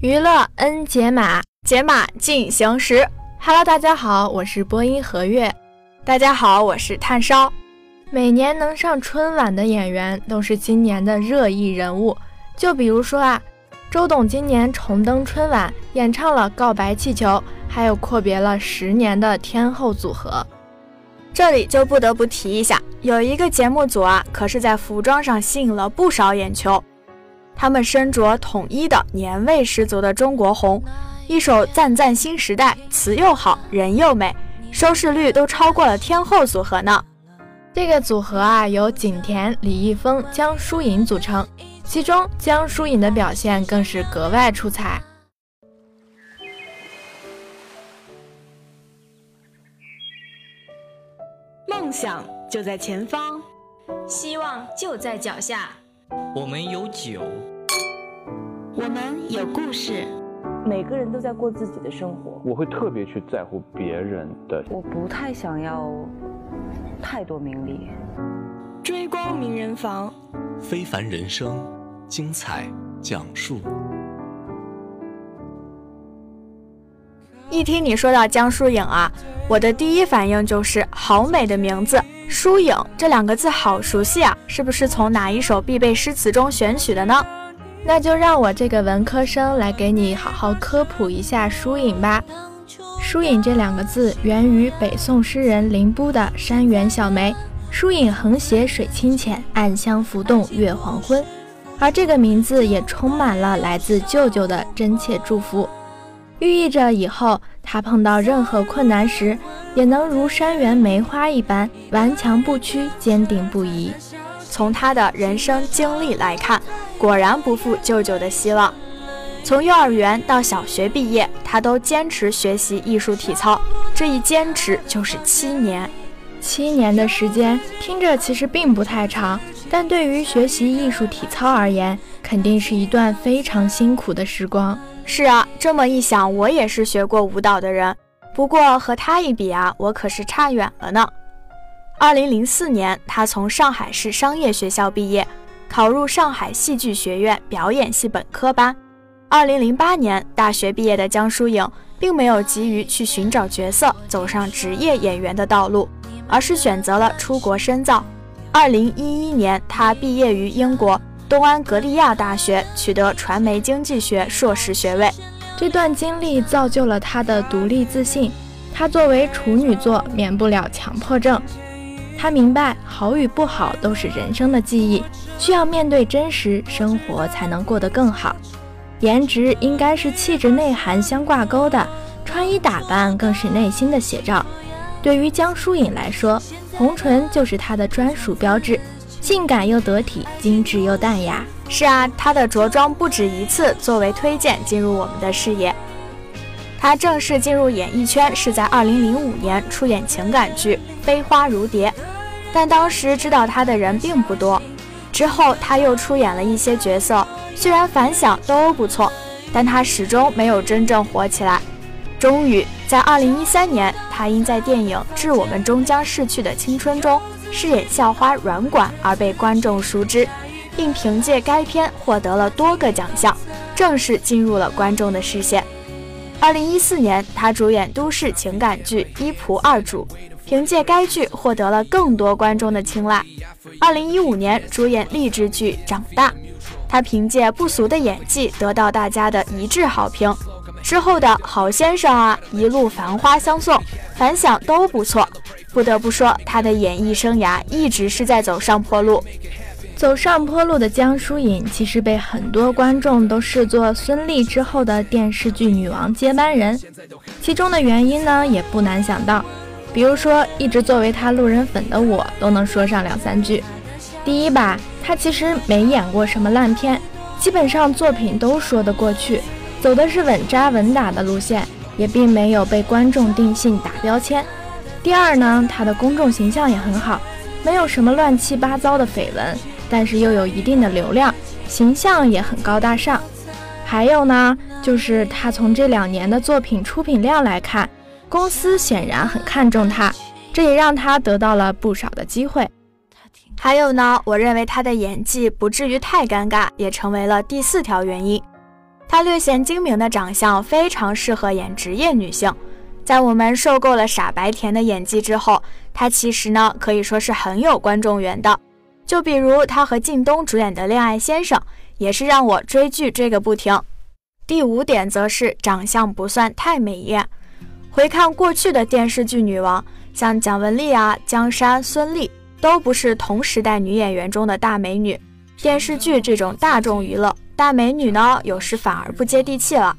娱乐 N 解码，解码进行时。Hello，大家好，我是播音何月。大家好，我是炭烧。每年能上春晚的演员都是今年的热议人物，就比如说啊。周董今年重登春晚，演唱了《告白气球》，还有阔别了十年的天后组合。这里就不得不提一下，有一个节目组啊，可是在服装上吸引了不少眼球。他们身着统一的年味十足的中国红，一首《赞赞新时代》，词又好，人又美，收视率都超过了天后组合呢。这个组合啊，由景甜、李易峰、江疏影组成。其中，江疏影的表现更是格外出彩。梦想就在前方，希望就在脚下。我们有酒，我们有故事。每个人都在过自己的生活。我会特别去在乎别人的。我不太想要太多名利。追光名人房，非凡人生。精彩讲述。一听你说到江疏影啊，我的第一反应就是好美的名字，疏影这两个字好熟悉啊，是不是从哪一首必备诗词中选取的呢？那就让我这个文科生来给你好好科普一下疏影吧。疏影这两个字源于北宋诗人林逋的《山园小梅》，疏影横斜水清浅，暗香浮动月黄昏。而这个名字也充满了来自舅舅的真切祝福，寓意着以后他碰到任何困难时，也能如山园梅花一般顽强不屈、坚定不移。从他的人生经历来看，果然不负舅舅的希望。从幼儿园到小学毕业，他都坚持学习艺术体操，这一坚持就是七年。七年的时间听着其实并不太长。但对于学习艺术体操而言，肯定是一段非常辛苦的时光。是啊，这么一想，我也是学过舞蹈的人，不过和他一比啊，我可是差远了呢。二零零四年，他从上海市商业学校毕业，考入上海戏剧学院表演系本科班。二零零八年大学毕业的江疏影，并没有急于去寻找角色，走上职业演员的道路，而是选择了出国深造。二零一一年，他毕业于英国东安格利亚大学，取得传媒经济学硕士学位。这段经历造就了他的独立自信。他作为处女座，免不了强迫症。他明白，好与不好都是人生的记忆，需要面对真实，生活才能过得更好。颜值应该是气质内涵相挂钩的，穿衣打扮更是内心的写照。对于江疏影来说，红唇就是她的专属标志，性感又得体，精致又淡雅。是啊，她的着装不止一次作为推荐进入我们的视野。她正式进入演艺圈是在2005年出演情感剧《飞花如蝶》，但当时知道她的人并不多。之后她又出演了一些角色，虽然反响都不错，但她始终没有真正火起来。终于在2013年。她因在电影《致我们终将逝去的青春》中饰演校花软管而被观众熟知，并凭借该片获得了多个奖项，正式进入了观众的视线。二零一四年，他主演都市情感剧《一仆二主》，凭借该剧获得了更多观众的青睐。二零一五年，主演励志剧《长大》，他凭借不俗的演技得到大家的一致好评。之后的好先生啊，一路繁花相送，反响都不错。不得不说，他的演艺生涯一直是在走上坡路。走上坡路的江疏影，其实被很多观众都视作孙俪之后的电视剧女王接班人。其中的原因呢，也不难想到。比如说，一直作为她路人粉的我，都能说上两三句。第一吧，她其实没演过什么烂片。基本上作品都说得过去，走的是稳扎稳打的路线，也并没有被观众定性打标签。第二呢，她的公众形象也很好，没有什么乱七八糟的绯闻，但是又有一定的流量，形象也很高大上。还有呢，就是他从这两年的作品出品量来看，公司显然很看重他，这也让他得到了不少的机会。还有呢，我认为他的演技不至于太尴尬，也成为了第四条原因。他略显精明的长相非常适合演职业女性。在我们受够了傻白甜的演技之后，他其实呢可以说是很有观众缘的。就比如他和靳东主演的《恋爱先生》，也是让我追剧追个不停。第五点则是长相不算太美艳。回看过去的电视剧女王，像蒋雯丽啊、江山、孙俪，都不是同时代女演员中的大美女。电视剧这种大众娱乐，大美女呢有时反而不接地气了。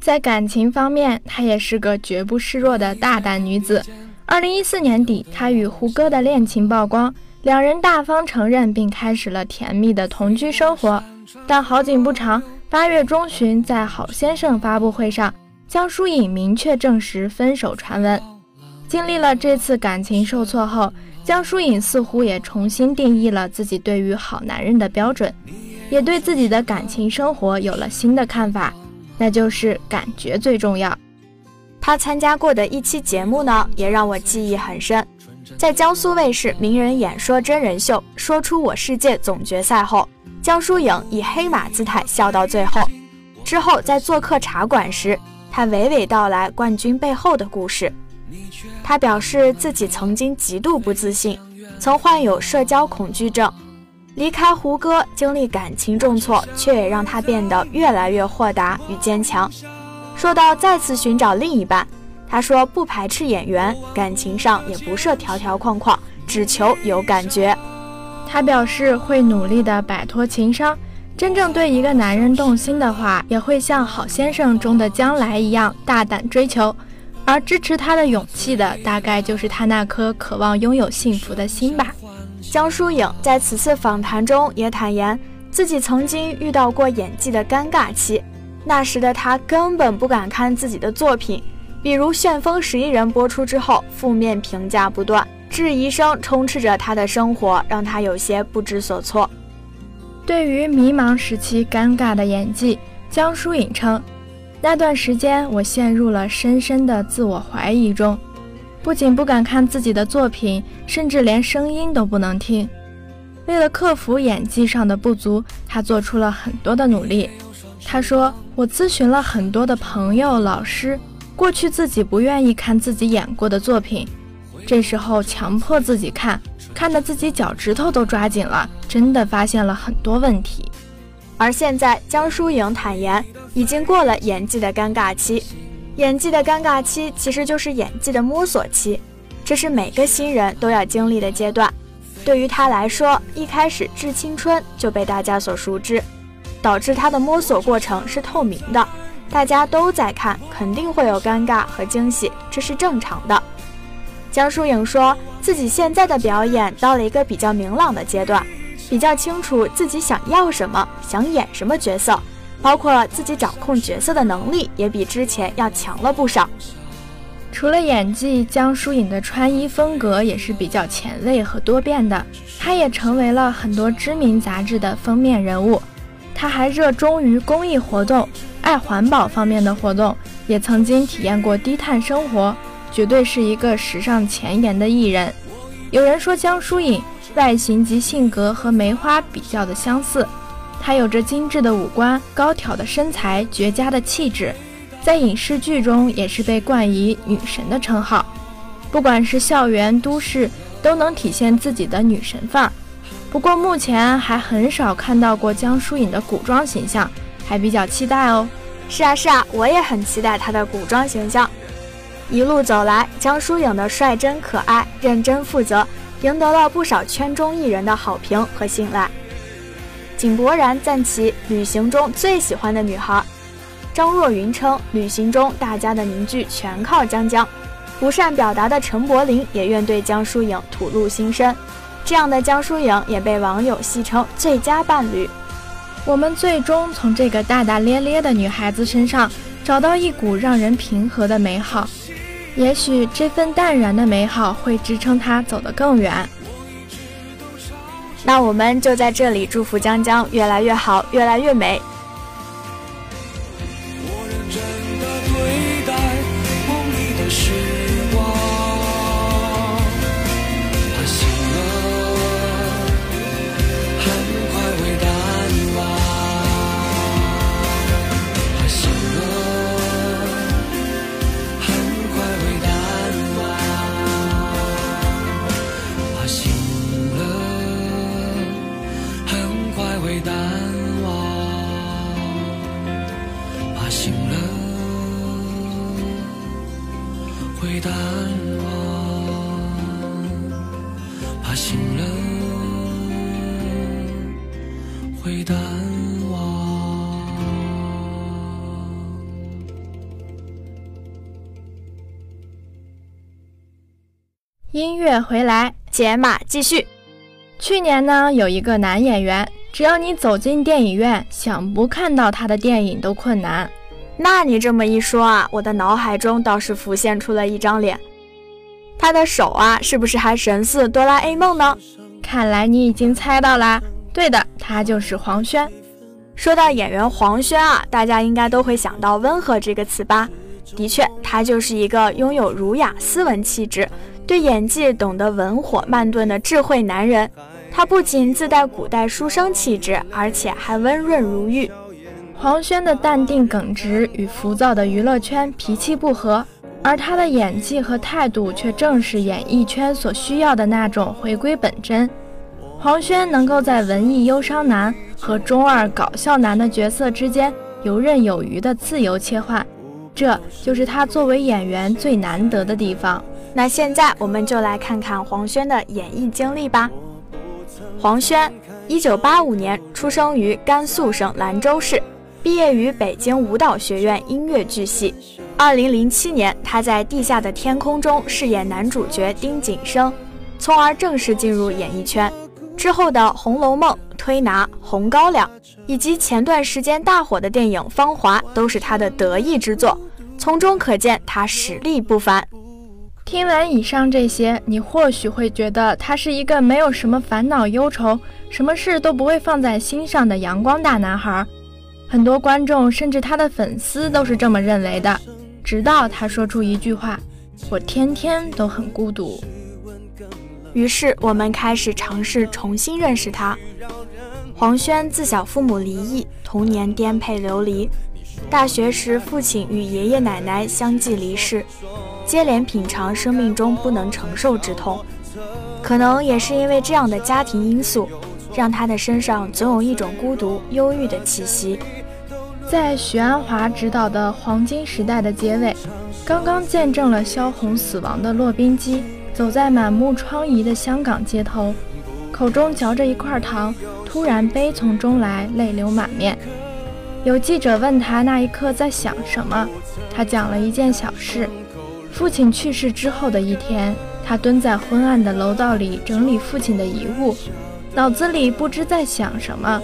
在感情方面，她也是个绝不示弱的大胆女子。二零一四年底，她与胡歌的恋情曝光，两人大方承认并开始了甜蜜的同居生活。但好景不长，八月中旬在《好先生》发布会上，江疏影明确证实分手传闻。经历了这次感情受挫后，江疏影似乎也重新定义了自己对于好男人的标准，也对自己的感情生活有了新的看法。那就是感觉最重要。他参加过的一期节目呢，也让我记忆很深。在江苏卫视名人演说真人秀《说出我世界》总决赛后，江疏影以黑马姿态笑到最后。之后在做客茶馆时，他娓娓道来冠军背后的故事。他表示自己曾经极度不自信，曾患有社交恐惧症。离开胡歌，经历感情重挫，却也让他变得越来越豁达与坚强。说到再次寻找另一半，他说不排斥演员，感情上也不设条条框框，只求有感觉。他表示会努力的摆脱情伤，真正对一个男人动心的话，也会像《好先生》中的将来一样大胆追求。而支持他的勇气的，大概就是他那颗渴望拥有幸福的心吧。江疏影在此次访谈中也坦言，自己曾经遇到过演技的尴尬期，那时的她根本不敢看自己的作品，比如《旋风十一人》播出之后，负面评价不断，质疑声充斥着他的生活，让他有些不知所措。对于迷茫时期尴尬的演技，江疏影称，那段时间我陷入了深深的自我怀疑中。不仅不敢看自己的作品，甚至连声音都不能听。为了克服演技上的不足，他做出了很多的努力。他说：“我咨询了很多的朋友、老师，过去自己不愿意看自己演过的作品，这时候强迫自己看，看得自己脚趾头都抓紧了，真的发现了很多问题。”而现在，江疏影坦言，已经过了演技的尴尬期。演技的尴尬期其实就是演技的摸索期，这是每个新人都要经历的阶段。对于他来说，一开始《致青春》就被大家所熟知，导致他的摸索过程是透明的，大家都在看，肯定会有尴尬和惊喜，这是正常的。江疏影说自己现在的表演到了一个比较明朗的阶段，比较清楚自己想要什么，想演什么角色。包括自己掌控角色的能力也比之前要强了不少。除了演技，江疏影的穿衣风格也是比较前卫和多变的。她也成为了很多知名杂志的封面人物。她还热衷于公益活动，爱环保方面的活动，也曾经体验过低碳生活，绝对是一个时尚前沿的艺人。有人说江疏影外形及性格和梅花比较的相似。她有着精致的五官、高挑的身材、绝佳的气质，在影视剧中也是被冠以女神的称号。不管是校园、都市，都能体现自己的女神范儿。不过目前还很少看到过江疏影的古装形象，还比较期待哦。是啊是啊，我也很期待她的古装形象。一路走来，江疏影的率真可爱、认真负责，赢得了不少圈中艺人的好评和信赖。井柏然赞其旅行中最喜欢的女孩，张若昀称旅行中大家的凝聚全靠江江。不善表达的陈柏霖也愿对江疏影吐露心声，这样的江疏影也被网友戏称最佳伴侣。我们最终从这个大大咧咧的女孩子身上找到一股让人平和的美好。也许这份淡然的美好会支撑她走得更远。那我们就在这里祝福江江越来越好，越来越美。乐回来，解码继续。去年呢，有一个男演员，只要你走进电影院，想不看到他的电影都困难。那你这么一说啊，我的脑海中倒是浮现出了一张脸。他的手啊，是不是还神似哆啦 A 梦呢？看来你已经猜到啦。对的，他就是黄轩。说到演员黄轩啊，大家应该都会想到温和这个词吧？的确，他就是一个拥有儒雅斯文气质。对演技懂得文火慢炖的智慧男人，他不仅自带古代书生气质，而且还温润如玉。黄轩的淡定耿直与浮躁的娱乐圈脾气不合，而他的演技和态度却正是演艺圈所需要的那种回归本真。黄轩能够在文艺忧伤男和中二搞笑男的角色之间游刃有余的自由切换，这就是他作为演员最难得的地方。那现在我们就来看看黄轩的演艺经历吧。黄轩，一九八五年出生于甘肃省兰州市，毕业于北京舞蹈学院音乐剧系。二零零七年，他在《地下的天空》中饰演男主角丁景生，从而正式进入演艺圈。之后的《红楼梦》《推拿》《红高粱》，以及前段时间大火的电影《芳华》，都是他的得意之作，从中可见他实力不凡。听完以上这些，你或许会觉得他是一个没有什么烦恼忧愁、什么事都不会放在心上的阳光大男孩。很多观众甚至他的粉丝都是这么认为的。直到他说出一句话：“我天天都很孤独。”于是我们开始尝试重新认识他。黄轩自小父母离异，童年颠沛流离，大学时父亲与爷爷奶奶相继离世。接连品尝生命中不能承受之痛，可能也是因为这样的家庭因素，让他的身上总有一种孤独、忧郁的气息。在许鞍华执导的《黄金时代》的结尾，刚刚见证了萧红死亡的骆宾基，走在满目疮痍的香港街头，口中嚼着一块糖，突然悲从中来，泪流满面。有记者问他那一刻在想什么，他讲了一件小事。父亲去世之后的一天，他蹲在昏暗的楼道里整理父亲的遗物，脑子里不知在想什么。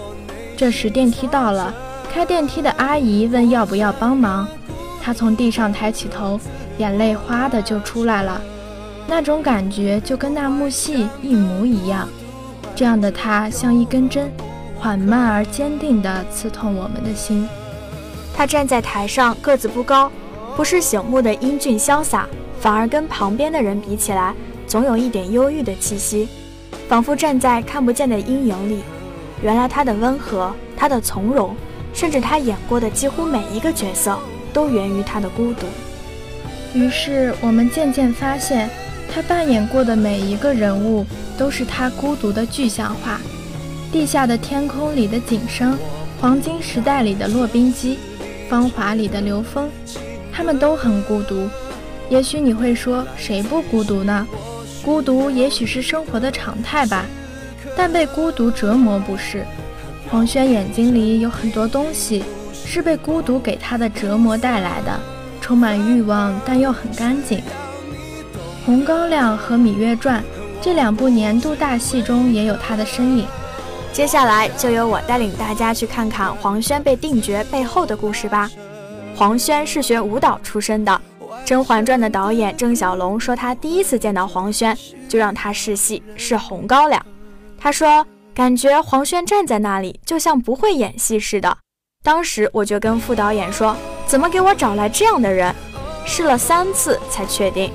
这时电梯到了，开电梯的阿姨问要不要帮忙，他从地上抬起头，眼泪哗的就出来了。那种感觉就跟那幕戏一模一样。这样的他像一根针，缓慢而坚定地刺痛我们的心。他站在台上，个子不高。不是醒目的英俊潇洒，反而跟旁边的人比起来，总有一点忧郁的气息，仿佛站在看不见的阴影里。原来他的温和，他的从容，甚至他演过的几乎每一个角色，都源于他的孤独。于是我们渐渐发现，他扮演过的每一个人物，都是他孤独的具象化。地下的天空里的景深，黄金时代里的洛宾基，芳华里的刘峰。他们都很孤独，也许你会说，谁不孤独呢？孤独也许是生活的常态吧，但被孤独折磨不是。黄轩眼睛里有很多东西，是被孤独给他的折磨带来的，充满欲望，但又很干净。《红高粱》和《芈月传》这两部年度大戏中也有他的身影。接下来就由我带领大家去看看黄轩被定角背后的故事吧。黄轩是学舞蹈出身的，《甄嬛传》的导演郑晓龙说，他第一次见到黄轩就让他试戏，是红高粱。他说，感觉黄轩站在那里就像不会演戏似的。当时我就跟副导演说，怎么给我找来这样的人？试了三次才确定。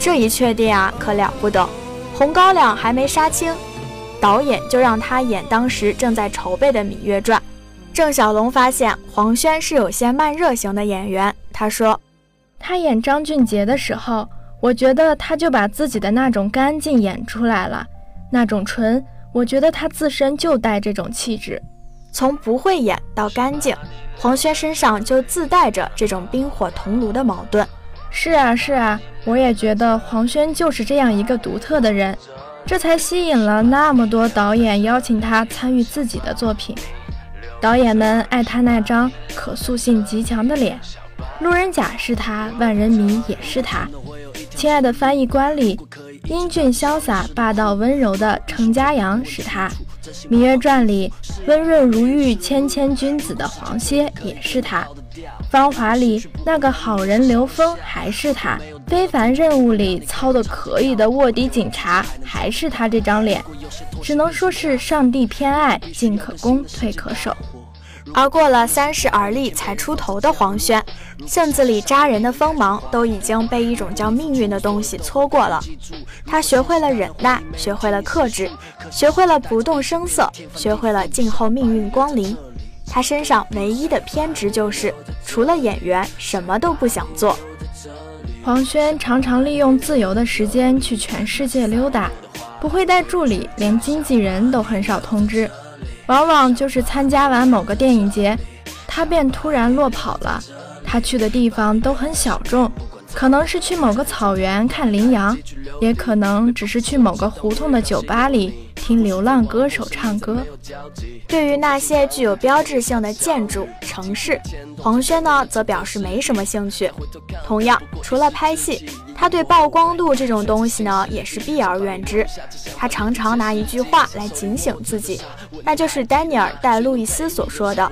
这一确定啊，可了不得，红高粱还没杀青。导演就让他演当时正在筹备的《芈月传》。郑晓龙发现黄轩是有些慢热型的演员，他说：“他演张俊杰的时候，我觉得他就把自己的那种干净演出来了，那种纯，我觉得他自身就带这种气质。从不会演到干净，黄轩身上就自带着这种冰火同炉的矛盾。是啊，是啊，我也觉得黄轩就是这样一个独特的人。”这才吸引了那么多导演邀请他参与自己的作品。导演们爱他那张可塑性极强的脸，《路人甲》是他，《万人迷》也是他，《亲爱的翻译官》里英俊潇洒、霸道温柔的程家阳是他，《芈月传》里温润如玉、谦谦君子的黄歇也是他。芳华里那个好人刘峰还是他，非凡任务里操的可以的卧底警察还是他这张脸，只能说是上帝偏爱，进可攻，退可守。而过了三十而立才出头的黄轩，性子里扎人的锋芒都已经被一种叫命运的东西搓过了。他学会了忍耐，学会了克制，学会了不动声色，学会了静候命运光临。他身上唯一的偏执就是，除了演员，什么都不想做。黄轩常常利用自由的时间去全世界溜达，不会带助理，连经纪人都很少通知，往往就是参加完某个电影节，他便突然落跑了。他去的地方都很小众，可能是去某个草原看羚羊，也可能只是去某个胡同的酒吧里。听流浪歌手唱歌。对于那些具有标志性的建筑、城市，黄轩呢则表示没什么兴趣。同样，除了拍戏，他对曝光度这种东西呢也是避而远之。他常常拿一句话来警醒自己，那就是丹尼尔·戴·路易斯所说的：“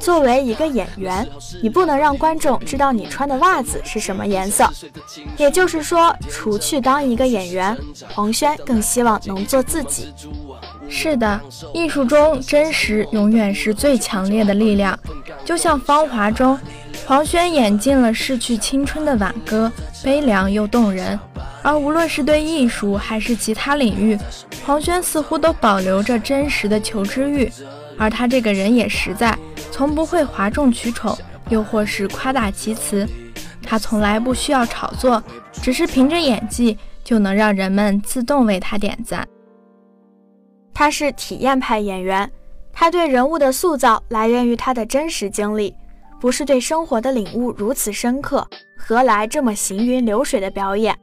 作为一个演员，你不能让观众知道你穿的袜子是什么颜色。”也就是说，除去当一个演员，黄轩更希望能做自己。是的，艺术中真实永远是最强烈的力量。就像《芳华》中，黄轩演尽了逝去青春的挽歌，悲凉又动人。而无论是对艺术还是其他领域，黄轩似乎都保留着真实的求知欲。而他这个人也实在，从不会哗众取宠，又或是夸大其词。他从来不需要炒作，只是凭着演技就能让人们自动为他点赞。他是体验派演员，他对人物的塑造来源于他的真实经历，不是对生活的领悟如此深刻，何来这么行云流水的表演？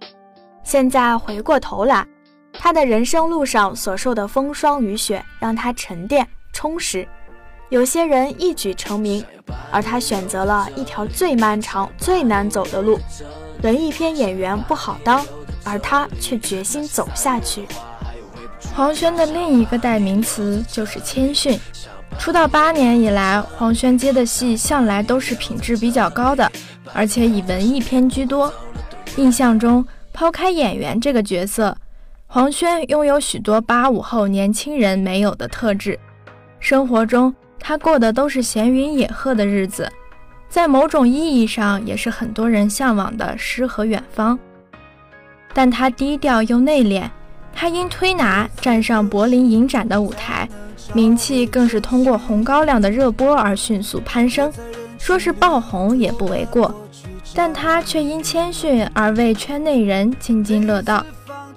现在回过头来，他的人生路上所受的风霜雨雪，让他沉淀充实。有些人一举成名，而他选择了一条最漫长、最难走的路。文艺片演员不好当，而他却决心走下去。黄轩的另一个代名词就是谦逊。出道八年以来，黄轩接的戏向来都是品质比较高的，而且以文艺片居多。印象中，抛开演员这个角色，黄轩拥有许多八五后年轻人没有的特质。生活中，他过的都是闲云野鹤的日子，在某种意义上，也是很多人向往的诗和远方。但他低调又内敛。他因推拿站上柏林影展的舞台，名气更是通过《红高粱》的热播而迅速攀升，说是爆红也不为过。但他却因谦逊而为圈内人津津乐道，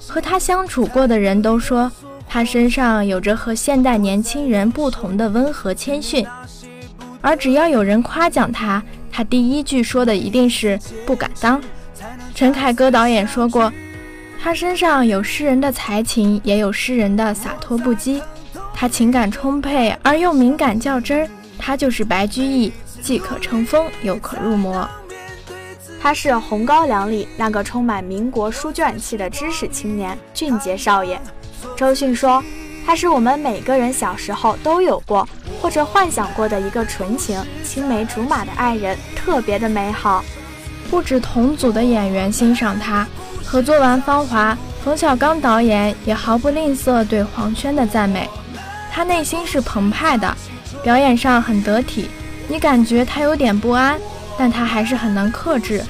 和他相处过的人都说，他身上有着和现代年轻人不同的温和谦逊。而只要有人夸奖他，他第一句说的一定是不敢当。陈凯歌导演说过。他身上有诗人的才情，也有诗人的洒脱不羁。他情感充沛而又敏感较真儿，他就是白居易，既可乘风又可入魔。他是《红高粱》里那个充满民国书卷气的知识青年，俊杰少爷。周迅说，他是我们每个人小时候都有过或者幻想过的一个纯情、青梅竹马的爱人，特别的美好。不止同组的演员欣赏他，合作完《芳华》，冯小刚导演也毫不吝啬对黄轩的赞美。他内心是澎湃的，表演上很得体，你感觉他有点不安，但他还是很能克制。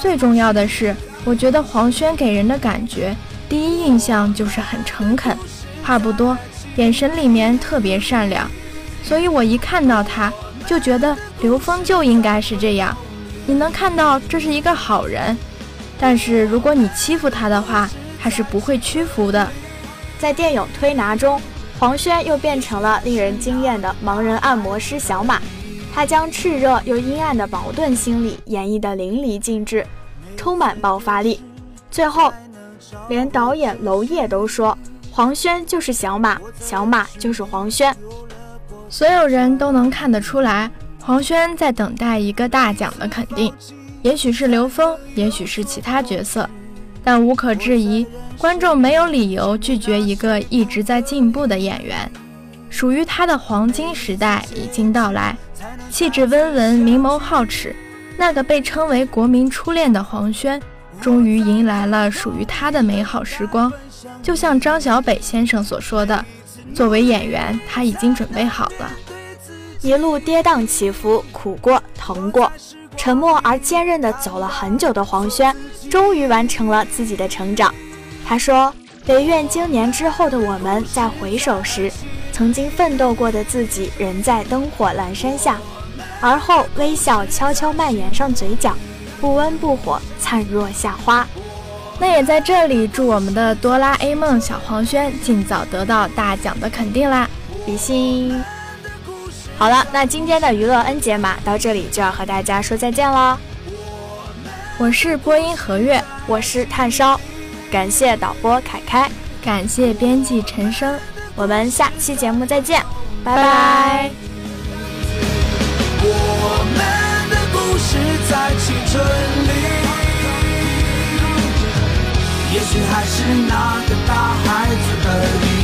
最重要的是，我觉得黄轩给人的感觉，第一印象就是很诚恳。话不多，眼神里面特别善良，所以我一看到他就觉得刘峰就应该是这样。你能看到这是一个好人，但是如果你欺负他的话，他是不会屈服的。在电影《推拿》中，黄轩又变成了令人惊艳的盲人按摩师小马，他将炽热又阴暗的矛盾心理演绎得淋漓尽致，充满爆发力。最后，连导演娄烨都说。黄轩就是小马，小马就是黄轩，所有人都能看得出来，黄轩在等待一个大奖的肯定，也许是刘峰，也许是其他角色，但无可置疑，观众没有理由拒绝一个一直在进步的演员，属于他的黄金时代已经到来，气质温文，明眸皓齿，那个被称为国民初恋的黄轩。终于迎来了属于他的美好时光，就像张小北先生所说的：“作为演员，他已经准备好了。”一路跌宕起伏，苦过疼过，沉默而坚韧地走了很久的黄轩，终于完成了自己的成长。他说：“唯愿经年之后的我们，在回首时，曾经奋斗过的自己仍在灯火阑珊下，而后微笑悄悄蔓延上嘴角。”不温不火，灿若夏花。那也在这里祝我们的哆啦 A 梦小黄轩尽早得到大奖的肯定啦！比心。好了，那今天的娱乐 N 解码到这里就要和大家说再见了。我是播音何月，我是炭烧，感谢导播凯凯，感谢编辑陈生，我们下期节目再见，拜拜。我们的故事在青春里，也许还是那个大孩子而已。